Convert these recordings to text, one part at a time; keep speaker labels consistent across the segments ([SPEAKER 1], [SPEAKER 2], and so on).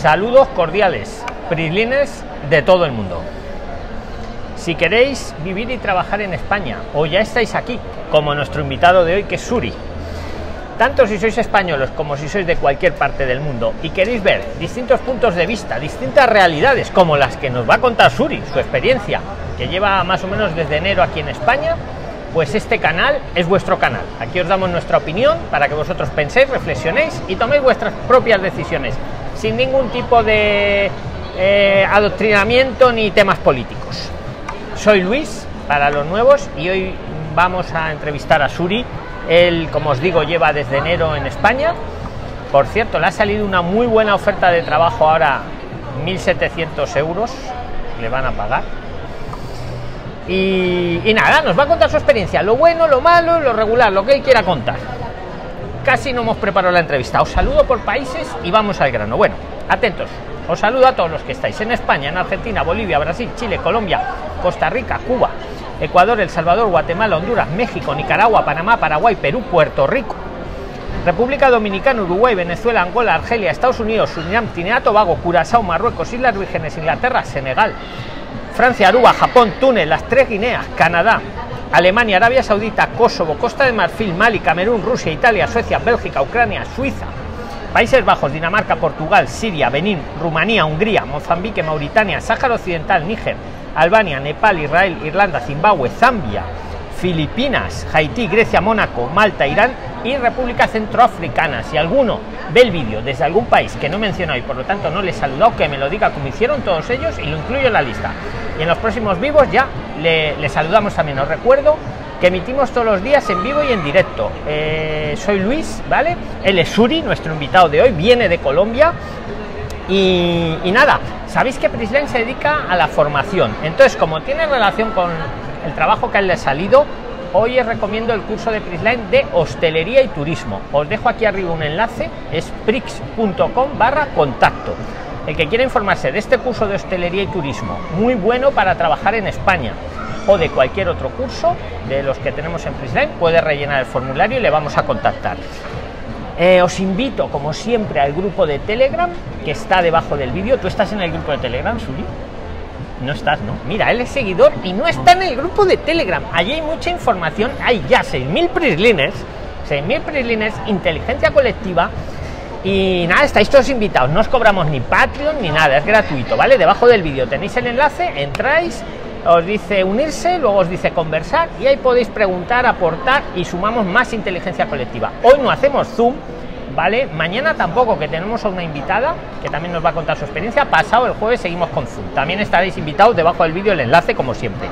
[SPEAKER 1] Saludos cordiales, prislines de todo el mundo. Si queréis vivir y trabajar en España o ya estáis aquí, como nuestro invitado de hoy que es Suri, tanto si sois españoles como si sois de cualquier parte del mundo y queréis ver distintos puntos de vista, distintas realidades como las que nos va a contar Suri, su experiencia, que lleva más o menos desde enero aquí en España, pues este canal es vuestro canal. Aquí os damos nuestra opinión para que vosotros penséis, reflexionéis y toméis vuestras propias decisiones, sin ningún tipo de eh, adoctrinamiento ni temas políticos. Soy Luis, para los nuevos, y hoy vamos a entrevistar a Suri. Él, como os digo, lleva desde enero en España. Por cierto, le ha salido una muy buena oferta de trabajo ahora, 1.700 euros le van a pagar y, nada, nos va a contar su experiencia, lo bueno, lo malo, lo regular, lo que él quiera contar. Casi no hemos preparado la entrevista. Os saludo por países y vamos al grano. Bueno, atentos. Os saludo a todos los que estáis en España, en Argentina, Bolivia, Brasil, Chile, Colombia, Costa Rica, Cuba, Ecuador, El Salvador, Guatemala, Honduras, México, Nicaragua, Panamá, Paraguay, Perú, Puerto Rico, República Dominicana, Uruguay, Venezuela, Angola, Argelia, Estados Unidos, Surinam, Trinidad, Tobago, Curazao, Marruecos, Islas Vírgenes, Inglaterra, Senegal, Francia, Aruba, Japón, Túnez, las tres Guineas, Canadá, Alemania, Arabia Saudita, Kosovo, Costa de Marfil, Mali, Camerún, Rusia, Italia, Suecia, Bélgica, Ucrania, Suiza, Países Bajos, Dinamarca, Portugal, Siria, Benín, Rumanía, Hungría, Mozambique, Mauritania, Sáhara Occidental, Níger, Albania, Nepal, Israel, Irlanda, Zimbabue, Zambia, Filipinas, Haití, Grecia, Mónaco, Malta, Irán y República Centroafricana. Si alguno ve el vídeo desde algún país que no menciono y por lo tanto no le he saludado, que me lo diga como hicieron todos ellos y lo incluyo en la lista. Y en los próximos vivos ya le, saludamos también. Os recuerdo que emitimos todos los días en vivo y en directo. Eh, soy Luis, ¿vale? Él es Suri, nuestro invitado de hoy, viene de Colombia. Y, nada, sabéis que Prislen se dedica a la formación. Entonces, como tiene relación con el trabajo que le ha salido, hoy os recomiendo el curso de Prisline de hostelería y turismo. Os dejo aquí arriba un enlace, es prix.com barra contacto. El que quiera informarse de este curso de hostelería y turismo, muy bueno para trabajar en España o de cualquier otro curso de los que tenemos en Prisline, puede rellenar el formulario y le vamos a contactar. Eh, os invito, como siempre, al grupo de Telegram que está debajo del vídeo. ¿Tú estás en el grupo de Telegram, Suri? No estás, ¿no? Mira, él es seguidor y no está en el grupo de Telegram. Allí hay mucha información. Hay ya 6.000 prislines, 6.000 prislines, inteligencia colectiva. Y nada, estáis todos invitados. No os cobramos ni Patreon ni nada, es gratuito, ¿vale? Debajo del vídeo tenéis el enlace, entráis, os dice unirse, luego os dice conversar y ahí podéis preguntar, aportar y sumamos más inteligencia colectiva. Hoy no hacemos Zoom, ¿vale? Mañana tampoco, que tenemos a una invitada que también nos va a contar su experiencia. Pasado el jueves seguimos con Zoom. También estaréis invitados debajo del vídeo el enlace, como siempre.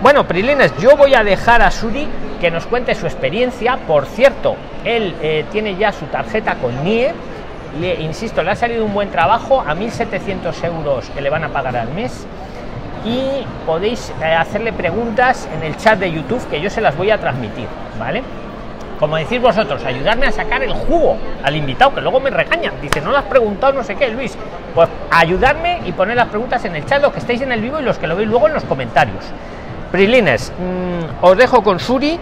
[SPEAKER 1] Bueno, Prilines, yo voy a dejar a Suri que nos cuente su experiencia. Por cierto, él eh, tiene ya su tarjeta con NIE. Le, insisto, le ha salido un buen trabajo a 1.700 euros que le van a pagar al mes. Y podéis eh, hacerle preguntas en el chat de YouTube que yo se las voy a transmitir, ¿vale? Como decís vosotros, ayudarme a sacar el jugo al invitado, que luego me regañan. Dice, no lo has preguntado, no sé qué, Luis. Pues ayudarme y poner las preguntas en el chat, los que estáis en el vivo y los que lo veis luego en los comentarios. Prilines, mm, os dejo con Suri.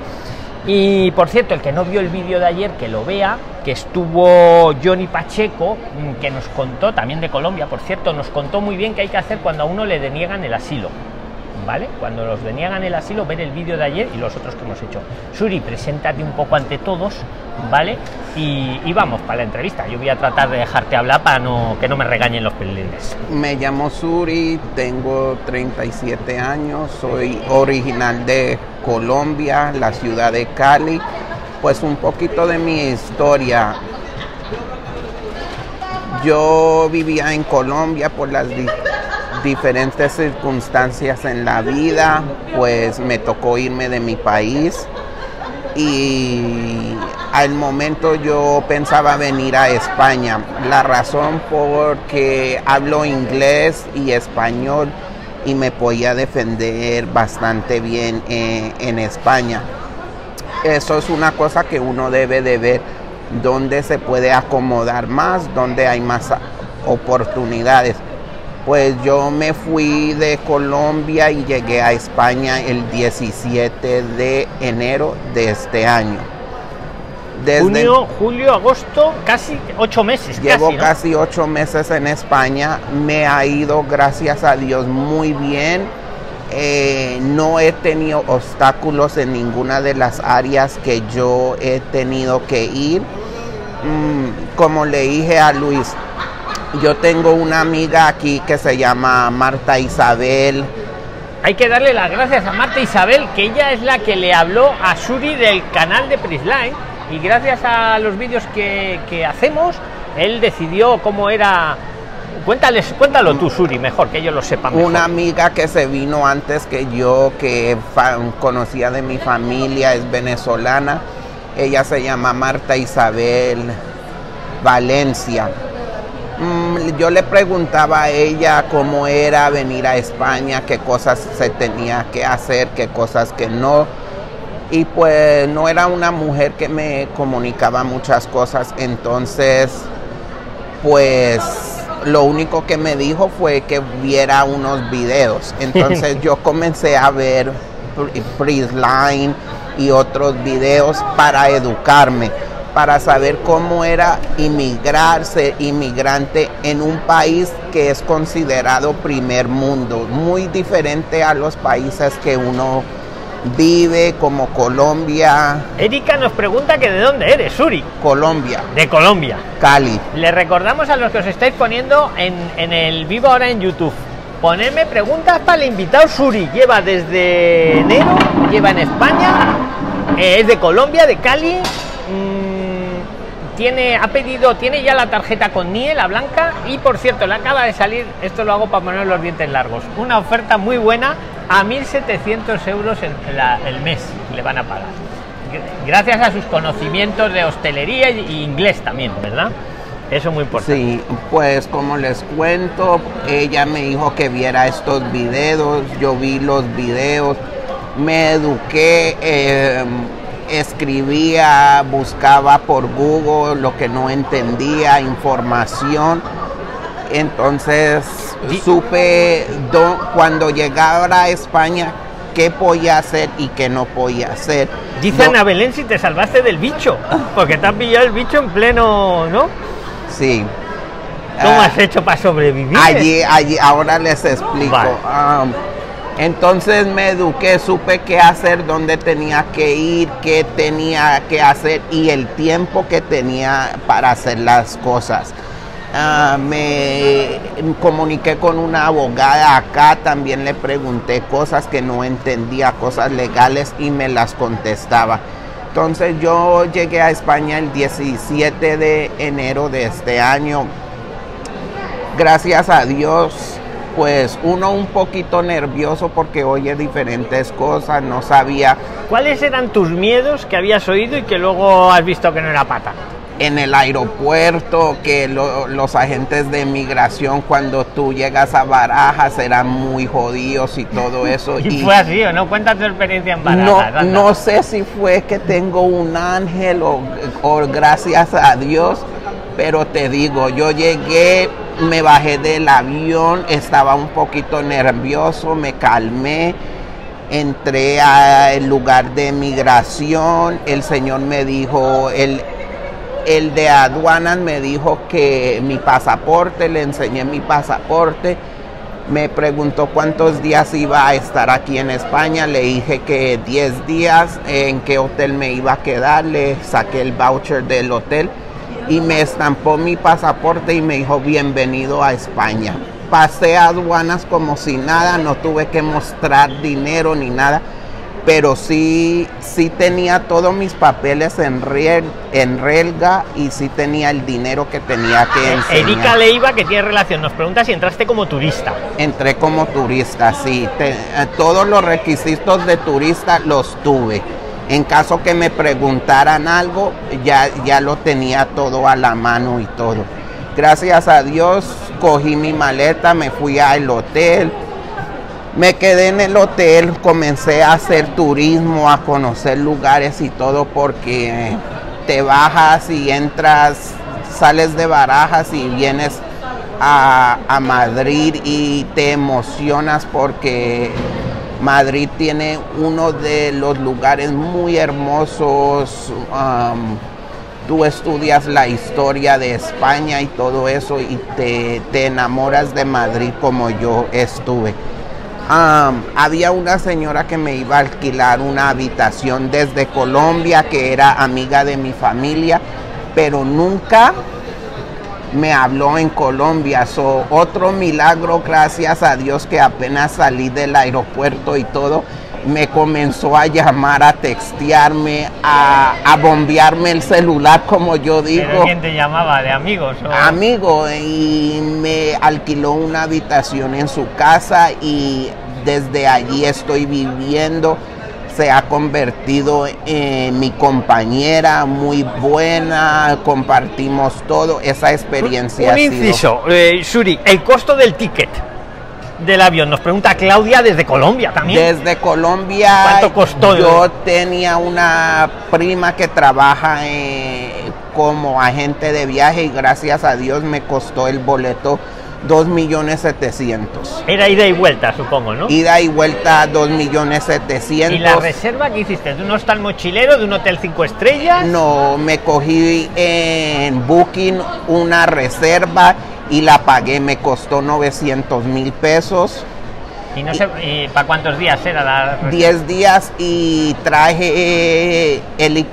[SPEAKER 1] Y por cierto, el que no vio el vídeo de ayer, que lo vea, que estuvo Johnny Pacheco, mm, que nos contó, también de Colombia, por cierto, nos contó muy bien qué hay que hacer cuando a uno le deniegan el asilo. ¿Vale? Cuando los deniegan el asilo, ver el vídeo de ayer y los otros que hemos hecho. Suri, preséntate un poco ante todos, ¿vale? Y, vamos para la entrevista. Yo voy a tratar de dejarte hablar para no, que no me regañen los pelines.
[SPEAKER 2] Me llamo Suri, tengo 37 años, soy original de Colombia, la ciudad de Cali. Pues un poquito de mi historia. Yo vivía en Colombia por las diferentes circunstancias en la vida, pues me tocó irme de mi país y al momento yo pensaba venir a España. La razón porque hablo inglés y español y me podía defender bastante bien en, en España. Eso es una cosa que uno debe de ver dónde se puede acomodar más, dónde hay más oportunidades pues yo me fui de Colombia y llegué a España el 17 de enero de este año. Desde-
[SPEAKER 1] Junio, julio, agosto, casi ocho meses.
[SPEAKER 2] Llevo
[SPEAKER 1] casi, ¿no?
[SPEAKER 2] casi ocho meses en España, me ha ido, gracias a Dios, muy bien. Eh, no he tenido obstáculos en ninguna de las áreas que yo he tenido que ir. Mm, como le dije a Luis, yo tengo una amiga aquí que se llama Marta Isabel.
[SPEAKER 1] Hay que darle las gracias a Marta Isabel, que ella es la que le habló a Suri del canal de Prisline y gracias a los vídeos que, que hacemos, él decidió cómo era... Cuéntales, cuéntalo tú, Suri, mejor, que ellos lo sepan mejor.
[SPEAKER 2] Una amiga que se vino antes que yo, que conocía de mi familia, es venezolana. Ella se llama Marta Isabel Valencia. Yo le preguntaba a ella cómo era venir a España, qué cosas se tenía que hacer, qué cosas que no. Y pues no era una mujer que me comunicaba muchas cosas, entonces pues lo único que me dijo fue que viera unos videos. Entonces yo comencé a ver Pri- Prisline y otros videos para educarme, para saber cómo era inmigrar, ser inmigrante en un país que es considerado primer mundo, muy diferente a los países que uno vive como Colombia,
[SPEAKER 1] Erika nos pregunta que de dónde eres, Suri.
[SPEAKER 2] Colombia,
[SPEAKER 1] De Colombia.
[SPEAKER 2] Cali.
[SPEAKER 1] Le recordamos a los que os estáis poniendo en, en el vivo ahora en YouTube. Ponerme preguntas para el invitado Suri. Lleva desde enero, lleva en España, eh, es de Colombia, de Cali. Tiene, ha pedido, tiene ya la tarjeta con NIE, la blanca. Y por cierto, le acaba de salir, esto lo hago para poner los dientes largos, una oferta muy buena a 1.700 euros en la- el mes le van a pagar. Gr- Gracias a sus conocimientos de hostelería y inglés también, ¿verdad? Eso es muy importante.
[SPEAKER 2] Sí, pues como les cuento, ella me dijo que viera estos videos, yo vi los videos, me eduqué, eh, escribía, buscaba por Google lo que no entendía, información. Entonces supe do- cuando llegara a España qué podía hacer y qué no podía hacer.
[SPEAKER 1] Dice
[SPEAKER 2] No-
[SPEAKER 1] Ana Belén si te salvaste del bicho, porque te has pillado el bicho en pleno, ¿no?
[SPEAKER 2] Sí.
[SPEAKER 1] ¿Cómo
[SPEAKER 2] Ah,
[SPEAKER 1] has hecho para sobrevivir?
[SPEAKER 2] Allí, allí, ahora les explico.
[SPEAKER 1] Vale.
[SPEAKER 2] Um, entonces me eduqué, supe qué hacer, dónde tenía que ir, qué tenía que hacer y el tiempo que tenía para hacer las cosas. Ah, me comuniqué con una abogada acá, también le pregunté cosas que no entendía, cosas legales y me las contestaba. Entonces yo llegué a España el 17 de enero de este año gracias a Dios, pues uno un poquito nervioso porque oye diferentes cosas, no sabía
[SPEAKER 1] ¿Cuáles eran tus miedos que habías oído y que luego has visto que no era pata?
[SPEAKER 2] en el aeropuerto que lo- los agentes de migración cuando tú llegas a Barajas eran muy jodidos y todo eso.
[SPEAKER 1] Y, fue así, ¿o no? Cuenta tu experiencia en Barajas.
[SPEAKER 2] No, no sé si fue que tengo un ángel o, o gracias a Dios, pero te digo, yo llegué, me bajé del avión, estaba un poquito nervioso, me calmé, entré al lugar de migración, el señor me dijo, el, el de aduanas me dijo que mi pasaporte, le enseñé mi pasaporte, me preguntó cuántos días iba a estar aquí en España, le dije que 10 días, en qué hotel me iba a quedar, le saqué el voucher del hotel y me estampó mi pasaporte y me dijo bienvenido a España. Pasé a aduanas como si nada, no tuve que mostrar dinero ni nada, pero sí, sí tenía todos mis papeles en, riel, en relga y sí tenía el dinero que tenía que enseñar.
[SPEAKER 1] Erika Leiva, que tiene relación, nos pregunta si entraste como turista.
[SPEAKER 2] Entré como turista, sí. Te- eh, todos los requisitos de turista los tuve. En caso que me preguntaran algo, ya, ya lo tenía todo a la mano y todo. Gracias a Dios, cogí mi maleta, me fui al hotel. Me quedé en el hotel, comencé a hacer turismo, a conocer lugares y todo porque te bajas y entras, sales de Barajas y vienes a, a Madrid y te emocionas porque Madrid tiene uno de los lugares muy hermosos, um, tú estudias la historia de España y todo eso y te, te enamoras de Madrid como yo estuve. Am, había una señora que me iba a alquilar una habitación desde Colombia que era amiga de mi familia, pero nunca me habló en Colombia. So, otro milagro, gracias a Dios que apenas salí del aeropuerto y todo, me comenzó a llamar, a textearme, a, a bombearme el celular, como yo digo.
[SPEAKER 1] ¿Pero quién te llamaba? ¿De amigos? o-
[SPEAKER 2] Amigo, y me alquiló una habitación en su casa y desde allí estoy viviendo. Se ha convertido en mi compañera muy buena, compartimos todo. Esa experiencia
[SPEAKER 1] Un
[SPEAKER 2] sido-
[SPEAKER 1] inciso, eh, Suri, el costo del ticket del avión. Nos pregunta Claudia desde Colombia también.
[SPEAKER 2] Desde Colombia,
[SPEAKER 1] ¿Cuánto costó?
[SPEAKER 2] yo tenía una prima que trabaja eh, como agente de viaje y gracias a Dios me costó el boleto 2 millones 700.
[SPEAKER 1] Era ida y vuelta, supongo, ¿no?
[SPEAKER 2] Ida y vuelta 2 millones
[SPEAKER 1] ¿Y la
[SPEAKER 2] 700.
[SPEAKER 1] reserva que hiciste? ¿De un hostal mochilero, de un hotel cinco estrellas?
[SPEAKER 2] No, me cogí en Booking una reserva y la pagué, me costó 900 mil pesos.
[SPEAKER 1] ¿Y no sé y para cuántos días era la reserva?
[SPEAKER 2] 10 días y traje el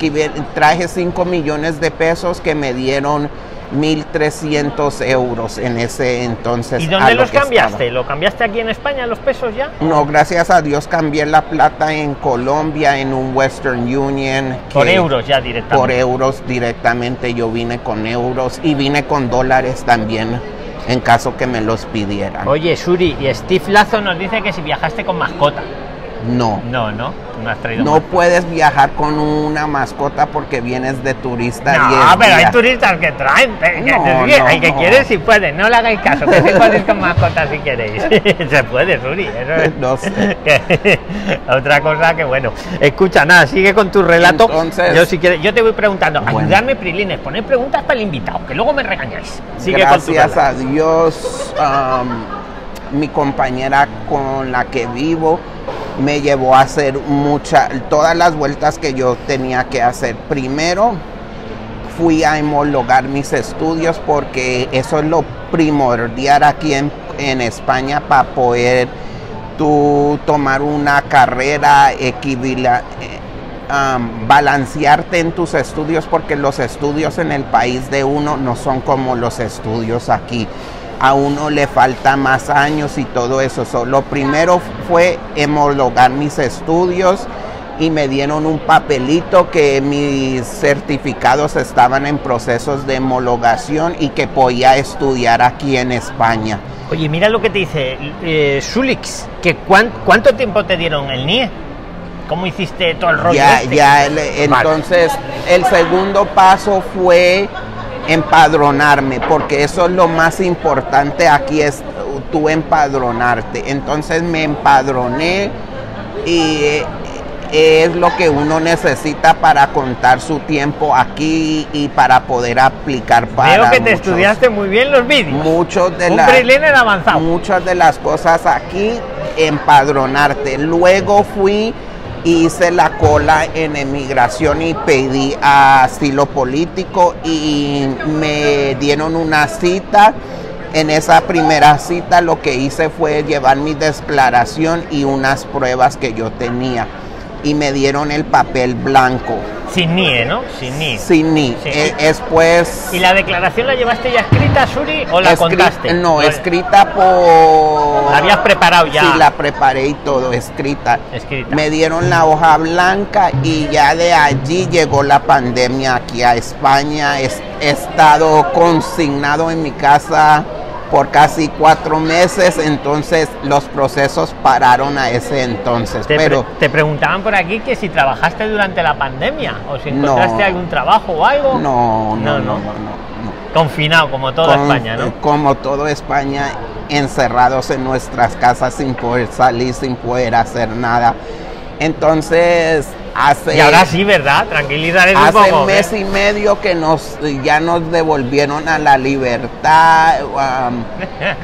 [SPEAKER 2] traje 5 millones de pesos que me dieron 1.300 euros en ese entonces.
[SPEAKER 1] ¿Y dónde
[SPEAKER 2] lo
[SPEAKER 1] los cambiaste? ¿Lo cambiaste aquí en España, los pesos ya?
[SPEAKER 2] No, gracias a Dios cambié la plata en Colombia en un Western Union.
[SPEAKER 1] Por euros ya directamente.
[SPEAKER 2] Por euros directamente, yo vine con euros y vine con dólares también en caso que me los pidieran.
[SPEAKER 1] Oye, Suri, y Steve Lazo nos dice que si viajaste con mascota.
[SPEAKER 2] No.
[SPEAKER 1] No, no, no has traído
[SPEAKER 2] No
[SPEAKER 1] mascota.
[SPEAKER 2] puedes viajar con una mascota porque vienes de turista.
[SPEAKER 1] No,
[SPEAKER 2] 10
[SPEAKER 1] pero hay turistas que traen. que-
[SPEAKER 2] No,
[SPEAKER 1] que-
[SPEAKER 2] no,
[SPEAKER 1] el que
[SPEAKER 2] no.
[SPEAKER 1] quiere si no le hagáis caso, que si podéis con mascotas si queréis. Se puede, Suri. eso
[SPEAKER 2] No sé.
[SPEAKER 1] Otra cosa que bueno. Escucha, nada, sigue con tu relato.
[SPEAKER 2] Entonces-
[SPEAKER 1] yo si quieres, yo te voy preguntando,
[SPEAKER 2] Bueno.
[SPEAKER 1] ayudarme, Prilines, poner preguntas para el invitado, que luego me regañáis. Sigue con tu
[SPEAKER 2] Gracias a Dios, am, mi compañera con la que vivo me llevó a hacer muchas, todas las vueltas que yo tenía que hacer. Primero fui a homologar mis estudios porque eso es lo primordial aquí en, en España para poder tú tomar una carrera eh, balancearte en tus estudios porque los estudios en el país de uno no son como los estudios aquí. A uno le falta más años y todo eso. So, lo primero fue homologar mis estudios y me dieron un papelito que mis certificados estaban en procesos de homologación y que podía estudiar aquí en España.
[SPEAKER 1] Oye, mira lo que te dice eh, Sulix, que cuán- ¿cuánto tiempo te dieron el NIE? ¿Cómo hiciste todo el rollo
[SPEAKER 2] Ya,
[SPEAKER 1] este?
[SPEAKER 2] ya, el- entonces el segundo paso fue empadronarme, porque eso es lo más importante aquí, es tú empadronarte. Entonces me empadroné y eh, es lo que uno necesita para contar su tiempo aquí y para poder aplicar para
[SPEAKER 1] Veo que te
[SPEAKER 2] muchos-
[SPEAKER 1] estudiaste muy bien los vídeos.
[SPEAKER 2] muchos de
[SPEAKER 1] Un
[SPEAKER 2] las
[SPEAKER 1] avanzado.
[SPEAKER 2] muchas de las cosas aquí empadronarte. Luego fui hice la cola en emigración y pedí asilo político y me dieron una cita. En esa primera cita lo que hice fue llevar mi declaración y unas pruebas que yo tenía y me dieron el papel blanco
[SPEAKER 1] Sin NIE, ¿no? Sin NIE.
[SPEAKER 2] sin ni.
[SPEAKER 1] Sí.
[SPEAKER 2] Eh, después
[SPEAKER 1] ¿Y la declaración la llevaste ya escrita, Suri, o la
[SPEAKER 2] Escri-
[SPEAKER 1] contaste?
[SPEAKER 2] No, escrita por.
[SPEAKER 1] La habías preparado ya.
[SPEAKER 2] Sí, la preparé y todo, escrita.
[SPEAKER 1] Escrita.
[SPEAKER 2] Me dieron la hoja blanca y ya de allí llegó la pandemia aquí a España. Es- He estado consignado en mi casa por casi cuatro meses, entonces los procesos pararon a ese entonces.
[SPEAKER 1] Te, pre-
[SPEAKER 2] Pero
[SPEAKER 1] te preguntaban por aquí que si trabajaste durante la pandemia o si
[SPEAKER 2] No.
[SPEAKER 1] encontraste algún trabajo o algo.
[SPEAKER 2] no, no,
[SPEAKER 1] No,
[SPEAKER 2] no.
[SPEAKER 1] Confinado, como toda
[SPEAKER 2] Con-
[SPEAKER 1] España, ¿no?
[SPEAKER 2] Como todo España, encerrados en nuestras casas sin poder salir, sin poder hacer nada. Entonces, hace,
[SPEAKER 1] Y ahora sí, ¿verdad? Tranquilizar un
[SPEAKER 2] hace
[SPEAKER 1] poco.
[SPEAKER 2] mes
[SPEAKER 1] ¿eh?
[SPEAKER 2] y medio que nos ya nos devolvieron a la libertad. um,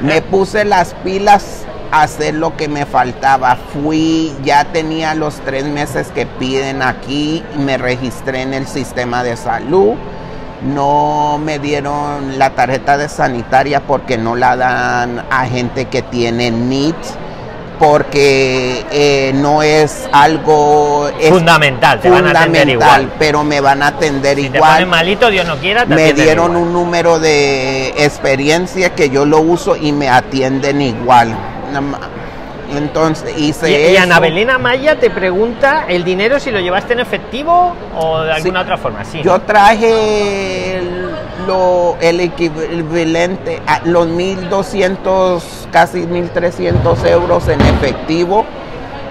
[SPEAKER 2] me puse las pilas a hacer lo que me faltaba. Fui, ya tenía los tres meses que piden aquí, me registré en el sistema de salud. no me dieron la tarjeta de sanitaria porque no la dan a gente que tiene NITS porque eh, no es algo es
[SPEAKER 1] fundamental, te van a atender igual.
[SPEAKER 2] pero me van a atender
[SPEAKER 1] si
[SPEAKER 2] igual.
[SPEAKER 1] Te malito, Dios no quiera. Te
[SPEAKER 2] me dieron
[SPEAKER 1] igual.
[SPEAKER 2] un número de experiencia que yo lo uso y me atienden igual. Entonces hice
[SPEAKER 1] y,
[SPEAKER 2] eso.
[SPEAKER 1] y Ana Belén Maya te pregunta el dinero si lo llevaste en efectivo o de alguna
[SPEAKER 2] Sí.
[SPEAKER 1] otra forma. Sí.
[SPEAKER 2] Yo traje el, lo, el equivalente a los 1.200, casi 1.300 euros en efectivo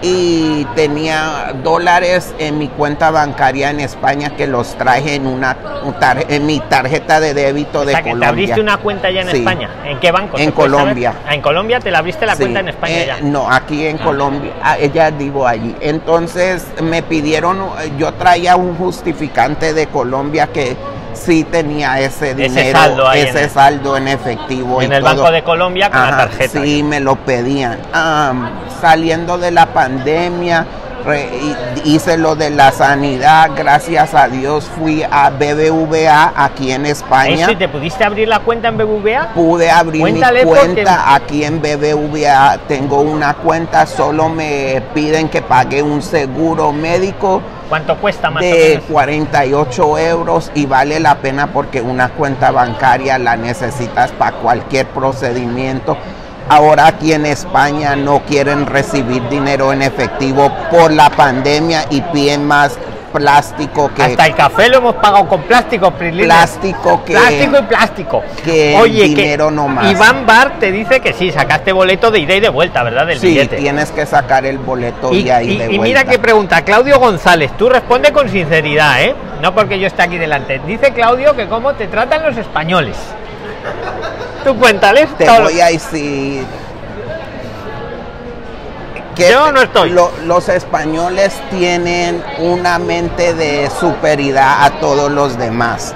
[SPEAKER 2] y tenía dólares en mi cuenta bancaria en España que los traje en una en mi tarjeta de débito
[SPEAKER 1] o
[SPEAKER 2] de
[SPEAKER 1] sea, que
[SPEAKER 2] Colombia.
[SPEAKER 1] te abriste una cuenta ya en
[SPEAKER 2] Sí.
[SPEAKER 1] España. ¿En qué banco?
[SPEAKER 2] En. Colombia.
[SPEAKER 1] Ah, en Colombia te la abriste la
[SPEAKER 2] Sí,
[SPEAKER 1] cuenta en España
[SPEAKER 2] eh,
[SPEAKER 1] ya.
[SPEAKER 2] No, aquí en
[SPEAKER 1] Ah.
[SPEAKER 2] Colombia. Ah, ella vivo allí. Entonces me pidieron, yo traía un justificante de Colombia que sí tenía ese dinero,
[SPEAKER 1] saldo ahí en
[SPEAKER 2] ese
[SPEAKER 1] el-
[SPEAKER 2] saldo en efectivo.
[SPEAKER 1] En
[SPEAKER 2] y
[SPEAKER 1] el
[SPEAKER 2] todo.
[SPEAKER 1] Banco de Colombia con la tarjeta.
[SPEAKER 2] Sí, me lo pedían. Am, saliendo de la pandemia, re- hice lo de la sanidad. Gracias a Dios fui a BBVA aquí en España.
[SPEAKER 1] ¿Eso y te pudiste abrir la cuenta en BBVA?
[SPEAKER 2] pude abrir
[SPEAKER 1] Cuéntale
[SPEAKER 2] mi
[SPEAKER 1] porque-
[SPEAKER 2] cuenta aquí en BBVA. Tengo una cuenta, solo me piden que pague un seguro médico
[SPEAKER 1] ¿Cuánto cuesta más o
[SPEAKER 2] de
[SPEAKER 1] menos?
[SPEAKER 2] 48 euros y vale la pena porque una cuenta bancaria la necesitas para cualquier procedimiento. Ahora aquí en España no quieren recibir dinero en efectivo por la pandemia y piden más plástico que
[SPEAKER 1] Hasta el café lo hemos pagado con plástico,
[SPEAKER 2] plástico que
[SPEAKER 1] Plástico y plástico.
[SPEAKER 2] que
[SPEAKER 1] Oye,
[SPEAKER 2] dinero
[SPEAKER 1] que
[SPEAKER 2] no más.
[SPEAKER 1] Iván Bar te dice que sí, sacaste boleto de ida y de vuelta, ¿verdad? Del
[SPEAKER 2] Sí,
[SPEAKER 1] billete.
[SPEAKER 2] tienes que sacar el boleto
[SPEAKER 1] Y,
[SPEAKER 2] y, ahí
[SPEAKER 1] y-
[SPEAKER 2] de
[SPEAKER 1] y mira
[SPEAKER 2] vuelta.
[SPEAKER 1] que pregunta Claudio González, tú responde con sinceridad, ¿eh? No porque yo esté aquí delante. Dice Claudio que cómo te tratan los españoles. Tú cuéntales.
[SPEAKER 2] Te
[SPEAKER 1] todo
[SPEAKER 2] voy a decir que
[SPEAKER 1] Yo no estoy.
[SPEAKER 2] lo- los españoles tienen una mente de superioridad a todos los demás.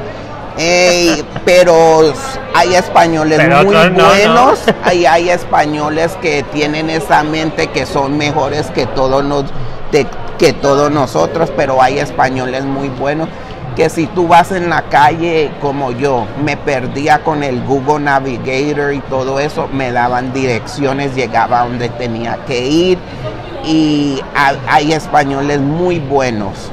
[SPEAKER 2] Ey, pero hay españoles
[SPEAKER 1] Pero
[SPEAKER 2] muy buenos, hay, hay españoles que tienen esa mente que son mejores que todos, nos, de- que todos nosotros, pero hay españoles muy buenos que si tú vas en la calle como yo, me perdía con el Google Navigator y todo eso, me daban direcciones, llegaba a donde tenía que ir y ha- hay españoles muy buenos.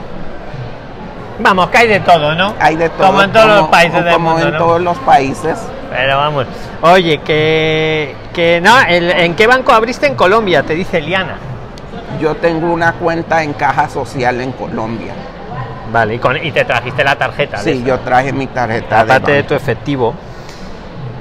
[SPEAKER 1] Vamos, que hay de todo, ¿no?
[SPEAKER 2] Hay de todo.
[SPEAKER 1] Como en todos los países del
[SPEAKER 2] como
[SPEAKER 1] mundo,
[SPEAKER 2] en
[SPEAKER 1] ¿no?
[SPEAKER 2] todos los países.
[SPEAKER 1] Pero vamos. Oye, que, que no, el- ¿en qué banco abriste en Colombia? Te dice Liana.
[SPEAKER 2] Yo tengo una cuenta en caja social en Colombia.
[SPEAKER 1] Vale, y, con- y te trajiste la tarjeta.
[SPEAKER 2] Sí,
[SPEAKER 1] esa.
[SPEAKER 2] yo traje mi tarjeta
[SPEAKER 1] aparte de tu efectivo.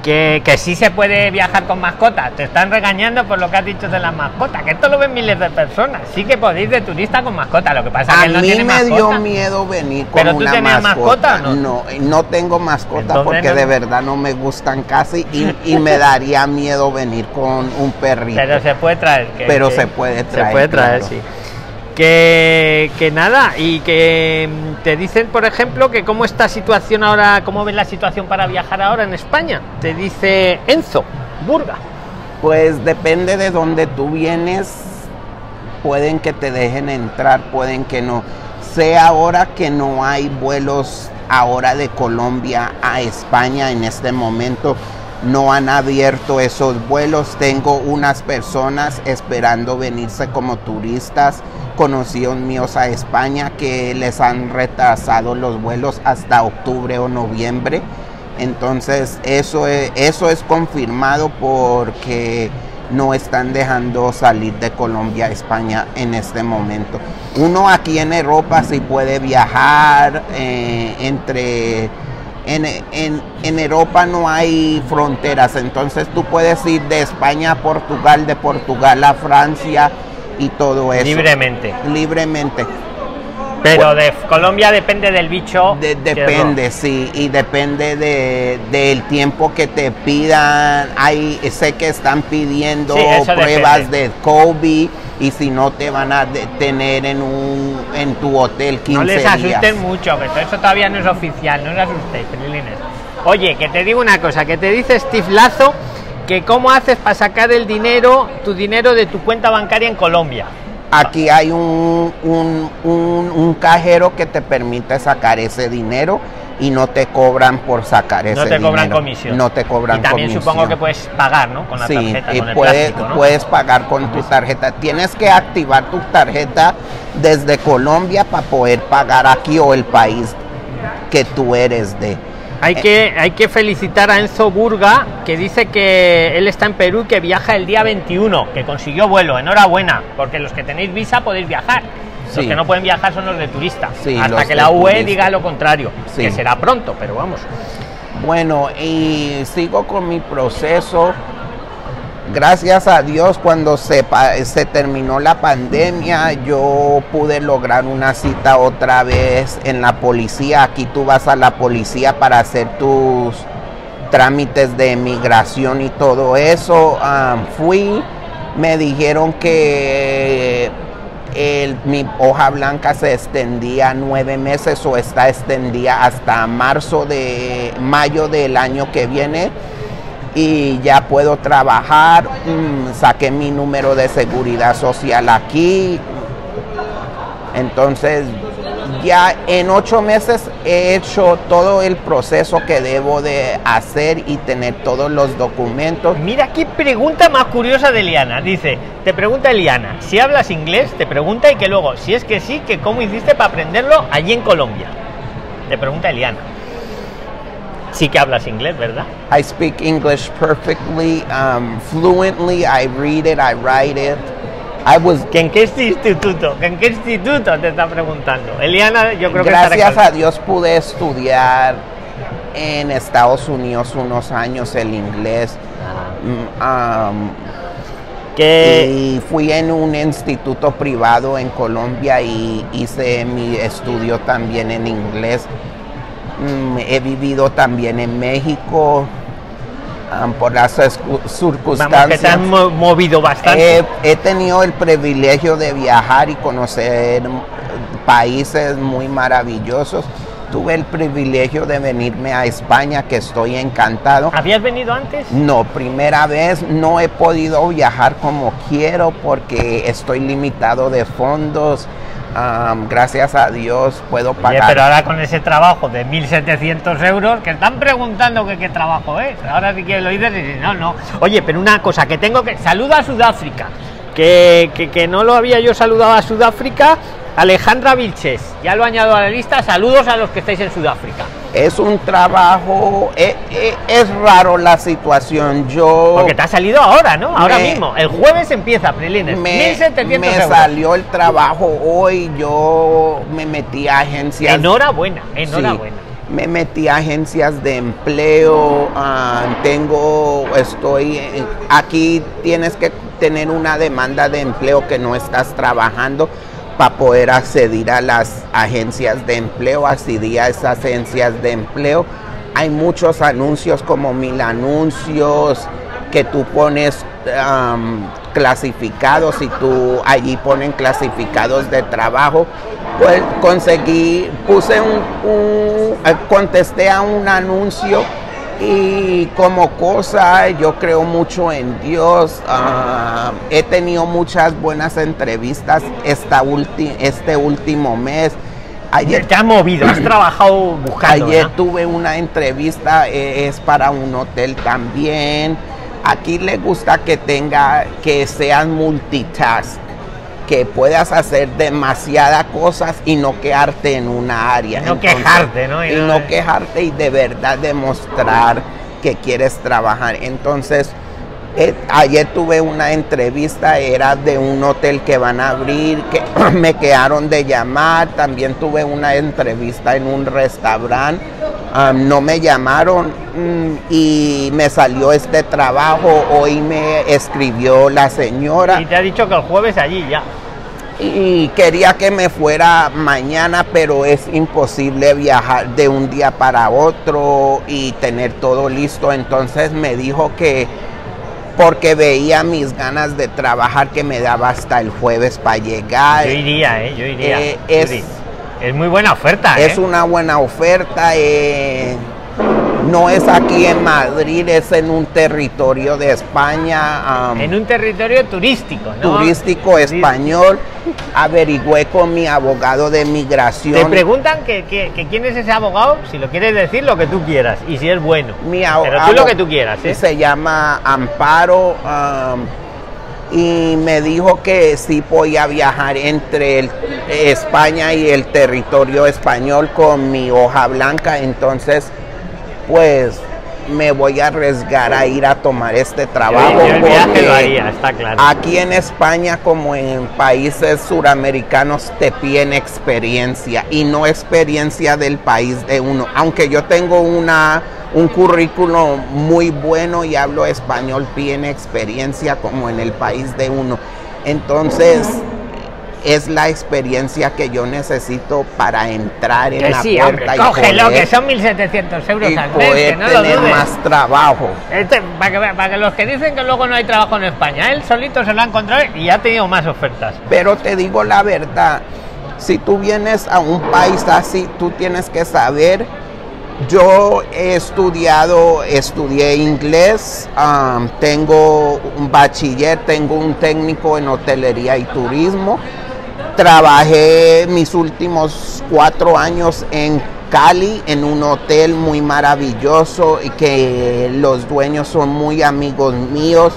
[SPEAKER 1] Que, que sí se puede viajar con mascotas. Te están regañando por lo que has dicho de las mascotas. Que esto lo ven miles de personas. Sí que podéis de turista con mascotas. Lo que pasa es
[SPEAKER 2] A
[SPEAKER 1] que él no
[SPEAKER 2] mí
[SPEAKER 1] tiene
[SPEAKER 2] me dio
[SPEAKER 1] mascota.
[SPEAKER 2] miedo venir con
[SPEAKER 1] ¿Pero tú
[SPEAKER 2] una
[SPEAKER 1] tenías
[SPEAKER 2] mascota.
[SPEAKER 1] mascota o
[SPEAKER 2] no? no, tengo mascota
[SPEAKER 1] Entonces
[SPEAKER 2] porque
[SPEAKER 1] no-
[SPEAKER 2] de verdad no me gustan casi y, y me daría miedo venir con un perrito.
[SPEAKER 1] Pero se puede traer. que-
[SPEAKER 2] Pero
[SPEAKER 1] que-
[SPEAKER 2] se puede traer,
[SPEAKER 1] Se puede traer,
[SPEAKER 2] claro.
[SPEAKER 1] sí. Que, que nada, y que mm, te dicen, por ejemplo, que cómo está situación ahora, cómo ves la situación para viajar ahora en España. Te dice Enzo, Burga.
[SPEAKER 2] Pues depende de dónde tú vienes, pueden que te dejen entrar, pueden que no. Sé ahora que no hay vuelos ahora de Colombia a España en este momento. No han abierto esos vuelos. Tengo unas personas esperando venirse como turistas, conocidos míos a España, que les han retrasado los vuelos hasta octubre o noviembre. Entonces eso es, eso es confirmado porque no están dejando salir de Colombia a España en este momento. Uno aquí en Europa sí puede viajar eh, entre... En, en- en Europa no hay fronteras, entonces tú puedes ir de España a Portugal, de Portugal a Francia y todo eso.
[SPEAKER 1] Libremente.
[SPEAKER 2] Libremente.
[SPEAKER 1] Pero de Colombia depende del bicho.
[SPEAKER 2] De- depende, sí, y depende de, del tiempo que te pidan. Hay, sé que están pidiendo
[SPEAKER 1] Sí,
[SPEAKER 2] pruebas
[SPEAKER 1] depende.
[SPEAKER 2] de COVID y si no te van a de- tener en un en tu hotel 15
[SPEAKER 1] No les
[SPEAKER 2] días.
[SPEAKER 1] asusten mucho, que todo eso todavía no es oficial, no os asustéis, Prilines. Oye, que te digo una cosa, que te dice Steve Lazo que cómo haces para sacar el dinero, tu dinero de tu cuenta bancaria en Colombia.
[SPEAKER 2] Aquí hay un, un, un- un cajero que te permite sacar ese dinero y no te cobran por sacar ese
[SPEAKER 1] No te cobran
[SPEAKER 2] dinero.
[SPEAKER 1] comisión.
[SPEAKER 2] No te cobran
[SPEAKER 1] Y también
[SPEAKER 2] comisión.
[SPEAKER 1] supongo que puedes pagar, ¿no? Con la
[SPEAKER 2] Sí,
[SPEAKER 1] tarjeta,
[SPEAKER 2] y
[SPEAKER 1] con el
[SPEAKER 2] puedes,
[SPEAKER 1] plástico, ¿no?
[SPEAKER 2] puedes pagar con tu tarjeta. Tienes que activar tu tarjeta desde Colombia para poder pagar aquí o el país que tú eres de.
[SPEAKER 1] Hay que, hay que felicitar a Enzo Burga, que dice que él está en Perú y que viaja el día 21, que consiguió vuelo. Enhorabuena, porque los que tenéis visa podéis viajar. Los que no pueden viajar son los de turista.
[SPEAKER 2] Sí,
[SPEAKER 1] hasta que la UE
[SPEAKER 2] turista.
[SPEAKER 1] diga lo contrario,
[SPEAKER 2] Sí.
[SPEAKER 1] que será pronto, pero vamos.
[SPEAKER 2] Bueno, y sigo con mi proceso. Gracias a Dios, cuando se, terminó la pandemia, yo pude lograr una cita otra vez en la policía. Aquí tú vas a la policía para hacer tus trámites de migración y todo eso. Fui, me dijeron que mi hoja blanca se extendía nueve meses o está extendida hasta marzo de mayo del año que viene y ya puedo trabajar. Mm, saqué mi número de seguridad social aquí. Entonces, ya en ocho meses he hecho todo el proceso que debo de hacer y tener todos los documentos.
[SPEAKER 1] Mira qué pregunta más curiosa de Eliana. Dice, te pregunta Eliana, si hablas inglés, te pregunta y que luego, si es que sí, que cómo hiciste para aprenderlo allí en Colombia. Te pregunta Eliana. Sí que hablas inglés, ¿verdad?
[SPEAKER 2] I speak English perfectly, um, fluently. I read it, I write it. I was
[SPEAKER 1] ¿Que ¿En qué instituto? ¿Que ¿En qué instituto te está preguntando? Eliana, yo creo que está
[SPEAKER 2] Gracias a Dios pude estudiar en Estados Unidos unos años el inglés. Mm, um,
[SPEAKER 1] que
[SPEAKER 2] y fui en un instituto privado en Colombia y hice mi estudio también en inglés. Mm, he vivido también en México um, por las escu-
[SPEAKER 1] vamos, que te
[SPEAKER 2] circunstancias.
[SPEAKER 1] mo- movido bastante.
[SPEAKER 2] He, he tenido el privilegio de viajar y conocer mm, países muy maravillosos. Tuve el privilegio de venirme a España, que estoy encantado.
[SPEAKER 1] ¿Habías venido antes?
[SPEAKER 2] No, primera vez no he podido viajar como quiero porque estoy limitado de fondos. Gracias a Dios puedo
[SPEAKER 1] Oye,
[SPEAKER 2] pagar.
[SPEAKER 1] pero ahora con ese trabajo de 1.700 euros, que están preguntando que qué trabajo es. Ahora si quieres lo dices y no, no. Oye, pero una cosa, que tengo que... Saluda a Sudáfrica, que, que, que no lo había yo saludado a Sudáfrica. Alejandra Vilches, ya lo añado a la lista. Saludos a los que estáis en Sudáfrica.
[SPEAKER 2] Es un trabajo, e- e- es, raro la situación. Yo
[SPEAKER 1] Porque te ha salido ahora, ¿no? Ahora
[SPEAKER 2] Me-
[SPEAKER 1] mismo. El jueves empieza, Prilines.
[SPEAKER 2] me,
[SPEAKER 1] 1.700
[SPEAKER 2] me
[SPEAKER 1] euros.
[SPEAKER 2] salió el trabajo hoy, yo me metí a agencias.
[SPEAKER 1] Enhorabuena,
[SPEAKER 2] Sí,
[SPEAKER 1] enhorabuena.
[SPEAKER 2] me metí a agencias de empleo, ah, tengo, estoy, en- aquí tienes que tener una demanda de empleo que no estás trabajando para poder acceder a las agencias de empleo, accedí a esas agencias de empleo. Hay muchos anuncios como mil anuncios que tú pones am, clasificados y tú allí ponen clasificados de trabajo. Pues conseguí, puse un, un- eh, contesté a un anuncio y como cosa yo creo mucho en Dios. ah, he tenido muchas buenas entrevistas esta ulti- este último mes. Ayer
[SPEAKER 1] Te has movido, has trabajado buscando.
[SPEAKER 2] Ayer tuve una entrevista, eh, es para un hotel también. Aquí le gusta que tenga, que seas multitask, que puedas hacer demasiadas cosas y no quedarte en una área.
[SPEAKER 1] No quejarte, ¿no? Y
[SPEAKER 2] Y
[SPEAKER 1] no-
[SPEAKER 2] no quejarte y de verdad demostrar que quieres trabajar. Entonces, eh, ayer tuve una entrevista, era de un hotel que van a abrir, que me quedaron de llamar. También tuve una entrevista en un restaurante. Am, no me llamaron mm, y me salió este trabajo. Hoy me escribió la señora
[SPEAKER 1] Y te ha dicho que el jueves allí ya.
[SPEAKER 2] y quería que me fuera mañana, pero es imposible viajar de un día para otro y tener todo listo. Entonces me dijo que porque veía mis ganas de trabajar que me daba hasta el jueves para llegar.
[SPEAKER 1] Yo iría, ¿eh? Yo iría.
[SPEAKER 2] Eh, es-
[SPEAKER 1] Yuri. Es muy buena oferta,
[SPEAKER 2] Es
[SPEAKER 1] ¿eh?
[SPEAKER 2] una buena oferta. eh, No es aquí en Madrid, es en un territorio de España. um,
[SPEAKER 1] En un territorio turístico, ¿no?
[SPEAKER 2] turístico español. Averigüé con mi abogado de
[SPEAKER 1] Te
[SPEAKER 2] migración.
[SPEAKER 1] preguntan que, que- que quién es ese abogado, si lo quieres decir, lo que tú quieras, y si es bueno.
[SPEAKER 2] Mi abo-
[SPEAKER 1] Pero tú lo que tú quieras, ¿eh?
[SPEAKER 2] Se llama Amparo um, y me dijo que sí podía viajar entre el- España y el territorio español con mi hoja blanca. Entonces, pues me voy a arriesgar a ir a tomar este trabajo.
[SPEAKER 1] Yo el viaje
[SPEAKER 2] porque
[SPEAKER 1] lo haría, está claro.
[SPEAKER 2] Aquí en España, como en países suramericanos, te piden experiencia y no experiencia del país de uno. Aunque yo tengo una, un currículo muy bueno y hablo español, piden experiencia como en el país de uno. Entonces, es la experiencia que yo necesito para entrar en
[SPEAKER 1] Que
[SPEAKER 2] la
[SPEAKER 1] sí, hombre,
[SPEAKER 2] puerta y
[SPEAKER 1] cógelo,
[SPEAKER 2] poder,
[SPEAKER 1] que son 1.700 euros
[SPEAKER 2] y
[SPEAKER 1] al mes, que
[SPEAKER 2] poder
[SPEAKER 1] no lo
[SPEAKER 2] tener
[SPEAKER 1] dudes.
[SPEAKER 2] más trabajo.
[SPEAKER 1] Este, para, que, para que los que dicen que luego no hay trabajo en España, él solito se lo ha encontrado y ha tenido más ofertas.
[SPEAKER 2] Pero te digo la verdad, si tú vienes a un país así, tú tienes que saber. Yo he estudiado, estudié inglés, tengo un bachiller, tengo un técnico en hotelería y turismo. Trabajé mis últimos cuatro años en Cali, en un hotel muy maravilloso y que los dueños son muy amigos míos.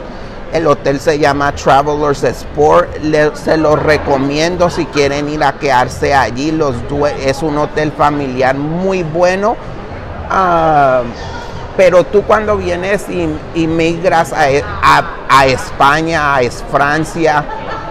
[SPEAKER 2] El hotel se llama Travelers Sport. Se los recomiendo si quieren ir a quedarse allí. Los es un hotel familiar muy bueno. Ah, pero tú cuando vienes y, y migras a, a- a España, a Francia,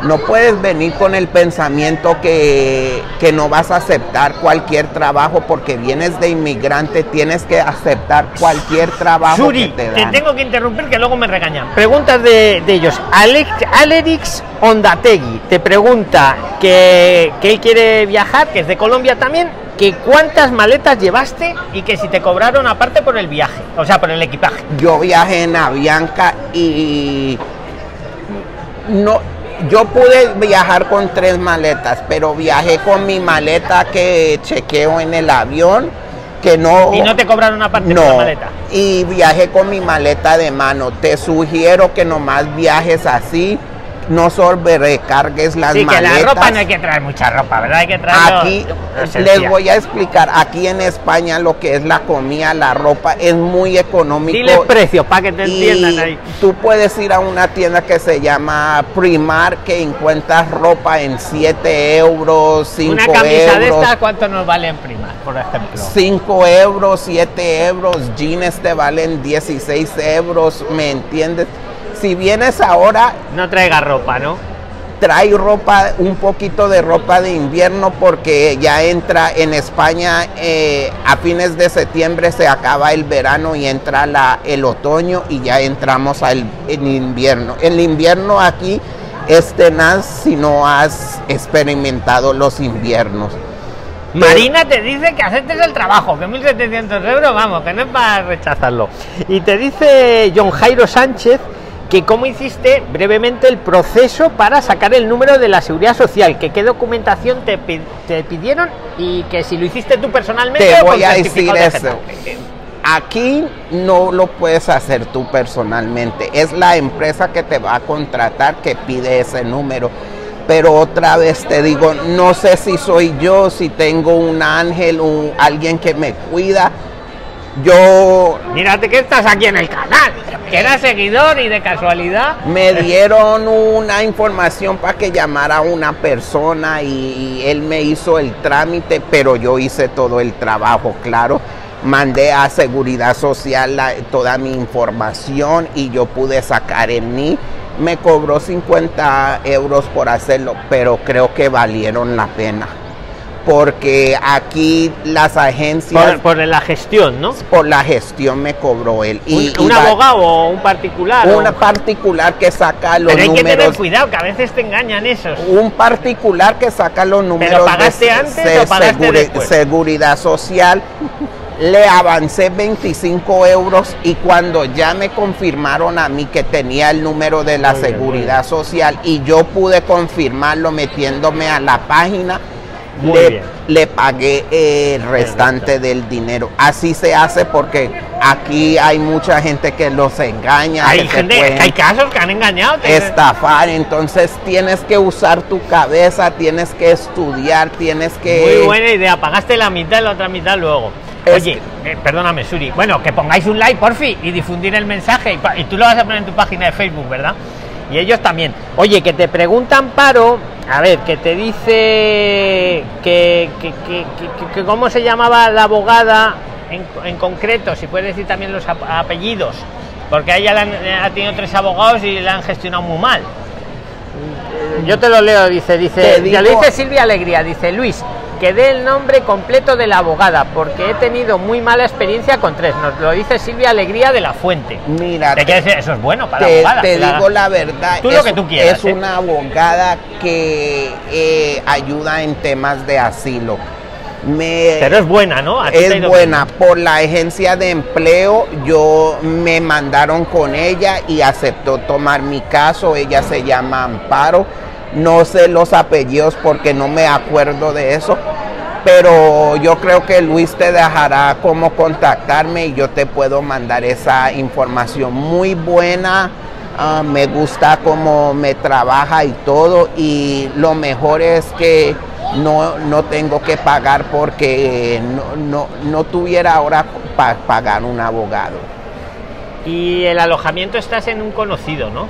[SPEAKER 2] no puedes venir con el pensamiento que, que no vas a aceptar cualquier trabajo porque vienes de inmigrante, tienes que aceptar cualquier trabajo
[SPEAKER 1] Suri,
[SPEAKER 2] que te
[SPEAKER 1] te
[SPEAKER 2] dan.
[SPEAKER 1] tengo que interrumpir que luego me regañan. Preguntas de, de ellos. Alex, Alerix Ondategui te pregunta que, que él quiere viajar, que es de Colombia también, que cuántas maletas llevaste y que si te cobraron aparte por el viaje, o sea, por el equipaje.
[SPEAKER 2] Yo viajé en Avianca y no, yo pude viajar con tres maletas, pero viajé con mi maleta que chequeo en el avión, que no...
[SPEAKER 1] Y no te cobraron aparte por la
[SPEAKER 2] no,
[SPEAKER 1] maleta.
[SPEAKER 2] y viajé con mi maleta de mano. Te sugiero que nomás viajes así, no sobrecargues las
[SPEAKER 1] Sí, que
[SPEAKER 2] maletas.
[SPEAKER 1] la ropa no hay que traer mucha ropa, ¿verdad? Hay que traer.
[SPEAKER 2] Aquí les voy a explicar, aquí en España lo que es la comida, la ropa es muy económico.
[SPEAKER 1] Diles precios para que te
[SPEAKER 2] Y
[SPEAKER 1] entiendan ahí.
[SPEAKER 2] tú puedes ir a una tienda que se llama Primar, que encuentras ropa en 7 euros, 5
[SPEAKER 1] Una camisa de
[SPEAKER 2] euros.
[SPEAKER 1] estas, ¿cuánto nos vale en prima, por ejemplo?
[SPEAKER 2] 5 euros, 7 euros, jeans te valen 16 euros, ¿me entiendes? Si vienes ahora,
[SPEAKER 1] No traiga ropa, ¿no?
[SPEAKER 2] trae ropa, un poquito de ropa de invierno porque ya entra en España eh, a fines de septiembre se acaba el verano y entra la, el otoño y ya entramos al en invierno. El invierno aquí es tenaz si no has experimentado los inviernos.
[SPEAKER 1] Marina te dice que aceptes el trabajo, que 1.700 euros, vamos, que no es para rechazarlo. Y te dice John Jairo Sánchez que cómo hiciste brevemente el proceso para sacar el número de la seguridad social, que qué documentación te, te pidieron y que si lo hiciste tú personalmente
[SPEAKER 2] Te
[SPEAKER 1] o con
[SPEAKER 2] voy a decir eso.
[SPEAKER 1] digital.
[SPEAKER 2] Aquí no lo puedes hacer tú personalmente. Es la empresa que te va a contratar que pide ese número. Pero otra vez te digo, no sé si soy yo, si tengo un ángel, un, alguien que me cuida. Yo
[SPEAKER 1] Mírate que estás aquí en el canal, que era seguidor y de casualidad.
[SPEAKER 2] me dieron una información para que llamara a una persona y, y él me hizo el trámite, pero yo hice todo el trabajo, claro. Mandé a Seguridad Social la- toda mi información y yo pude sacar en mí. Me cobró 50 euros por hacerlo, pero creo que valieron la pena. Porque aquí las agencias,
[SPEAKER 1] Por, por la gestión, ¿no?
[SPEAKER 2] por la gestión me cobró él.
[SPEAKER 1] un,
[SPEAKER 2] Y,
[SPEAKER 1] un
[SPEAKER 2] y va-
[SPEAKER 1] abogado o un particular. o-
[SPEAKER 2] una particular que saca los
[SPEAKER 1] Pero hay que tener
[SPEAKER 2] números
[SPEAKER 1] cuidado, que a veces te engañan esos.
[SPEAKER 2] un particular que saca los números
[SPEAKER 1] pagaste
[SPEAKER 2] de,
[SPEAKER 1] antes
[SPEAKER 2] de
[SPEAKER 1] o pagaste
[SPEAKER 2] seguri-
[SPEAKER 1] después?
[SPEAKER 2] seguridad social. Le avancé 25 euros y cuando ya me confirmaron a mí que tenía el número de la
[SPEAKER 1] Muy bien,
[SPEAKER 2] seguridad social y yo pude confirmarlo metiéndome a la página,
[SPEAKER 1] Muy
[SPEAKER 2] le,
[SPEAKER 1] bien.
[SPEAKER 2] le pagué el restante del dinero. Así se hace porque aquí hay mucha gente que los engaña.
[SPEAKER 1] Hay
[SPEAKER 2] que
[SPEAKER 1] gente, hay casos que han engañado.
[SPEAKER 2] estafar, entonces tienes que usar tu cabeza, tienes que estudiar, tienes que...
[SPEAKER 1] Muy buena idea, pagaste la mitad y la otra mitad luego. Oye, eh, perdóname, Suri. Bueno, que pongáis un like, porfi, y difundir el mensaje. Y tú lo vas a poner en tu página de Facebook, ¿verdad? Y ellos también. Oye, que te preguntan, Paro, a ver, que te dice que, que, que- que- que cómo se llamaba la abogada en, en concreto, si puedes decir también los ap- apellidos, porque a ella han- ha tenido tres abogados y le han gestionado muy mal. Yo te lo leo, dice, dice, ya lo dice Silvia Alegría, dice Luis, que dé el nombre completo de la abogada, porque he tenido muy mala experiencia con tres. Nos lo dice Silvia Alegría de la Fuente.
[SPEAKER 2] Mira,
[SPEAKER 1] Te decir, eso es bueno para
[SPEAKER 2] te,
[SPEAKER 1] la abogada.
[SPEAKER 2] te digo la verdad,
[SPEAKER 1] Tú lo
[SPEAKER 2] es,
[SPEAKER 1] que tú quieras,
[SPEAKER 2] es
[SPEAKER 1] ¿eh?
[SPEAKER 2] una abogada que eh, ayuda en temas de asilo. Me,
[SPEAKER 1] Pero es buena, ¿no?
[SPEAKER 2] Es buena. Por la agencia de empleo, yo me mandaron con ella y aceptó tomar mi caso. Ella se llama Amparo. No sé los apellidos porque no me acuerdo de eso. Pero yo creo que Luis te dejará cómo contactarme y yo te puedo mandar esa información muy buena. ah, me gusta cómo me trabaja y todo. Y lo mejor es que no, no tengo que pagar porque no, no, no tuviera ahora para pagar un abogado.
[SPEAKER 1] Y el alojamiento estás en un conocido, ¿no?